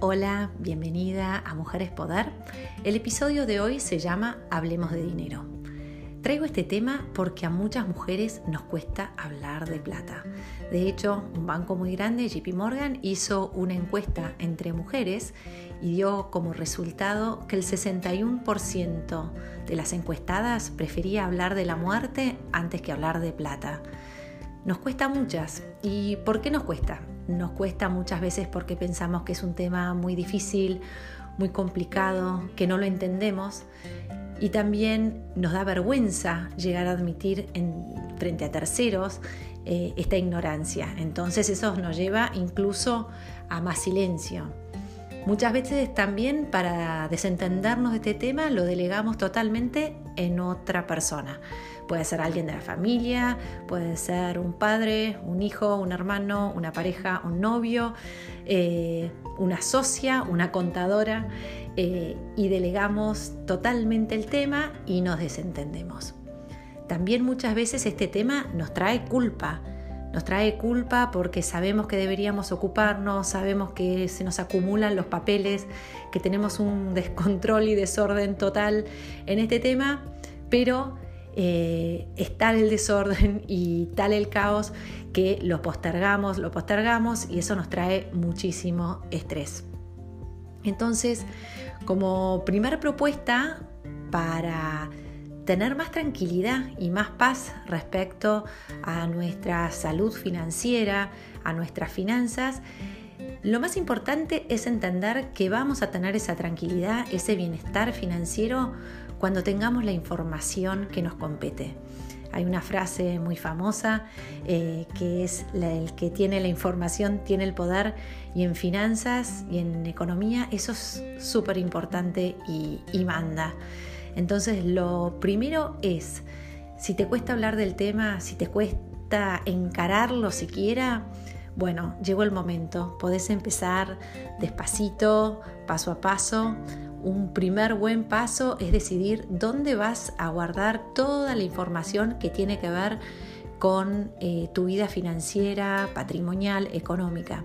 Hola, bienvenida a Mujeres Poder. El episodio de hoy se llama Hablemos de dinero. Traigo este tema porque a muchas mujeres nos cuesta hablar de plata. De hecho, un banco muy grande, JP Morgan, hizo una encuesta entre mujeres y dio como resultado que el 61% de las encuestadas prefería hablar de la muerte antes que hablar de plata. Nos cuesta muchas. ¿Y por qué nos cuesta? Nos cuesta muchas veces porque pensamos que es un tema muy difícil, muy complicado, que no lo entendemos y también nos da vergüenza llegar a admitir en, frente a terceros eh, esta ignorancia. Entonces eso nos lleva incluso a más silencio. Muchas veces también para desentendernos de este tema lo delegamos totalmente en otra persona. Puede ser alguien de la familia, puede ser un padre, un hijo, un hermano, una pareja, un novio, eh, una socia, una contadora, eh, y delegamos totalmente el tema y nos desentendemos. También muchas veces este tema nos trae culpa nos trae culpa porque sabemos que deberíamos ocuparnos, sabemos que se nos acumulan los papeles, que tenemos un descontrol y desorden total en este tema, pero eh, es tal el desorden y tal el caos que lo postergamos, lo postergamos y eso nos trae muchísimo estrés. Entonces, como primera propuesta para tener más tranquilidad y más paz respecto a nuestra salud financiera, a nuestras finanzas, lo más importante es entender que vamos a tener esa tranquilidad, ese bienestar financiero cuando tengamos la información que nos compete. Hay una frase muy famosa eh, que es el que tiene la información tiene el poder y en finanzas y en economía eso es súper importante y, y manda. Entonces lo primero es, si te cuesta hablar del tema, si te cuesta encararlo siquiera, bueno, llegó el momento, podés empezar despacito, paso a paso. Un primer buen paso es decidir dónde vas a guardar toda la información que tiene que ver con eh, tu vida financiera, patrimonial, económica.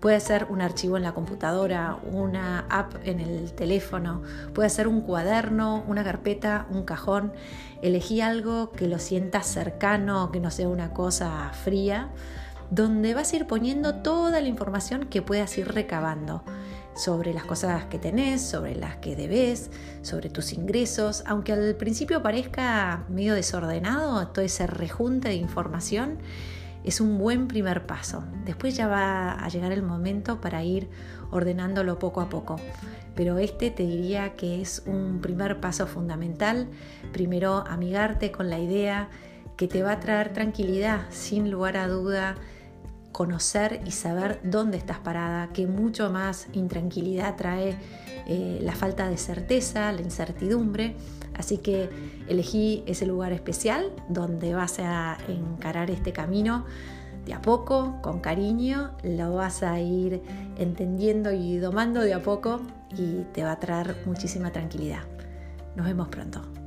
Puede ser un archivo en la computadora, una app en el teléfono, puede ser un cuaderno, una carpeta, un cajón. Elegí algo que lo sientas cercano, que no sea una cosa fría, donde vas a ir poniendo toda la información que puedas ir recabando sobre las cosas que tenés, sobre las que debes, sobre tus ingresos, aunque al principio parezca medio desordenado todo ese rejunte de información, es un buen primer paso. Después ya va a llegar el momento para ir ordenándolo poco a poco. Pero este te diría que es un primer paso fundamental. Primero, amigarte con la idea que te va a traer tranquilidad, sin lugar a duda, conocer y saber dónde estás parada, que mucho más intranquilidad trae eh, la falta de certeza, la incertidumbre. Así que elegí ese lugar especial donde vas a encarar este camino de a poco, con cariño, lo vas a ir entendiendo y domando de a poco y te va a traer muchísima tranquilidad. Nos vemos pronto.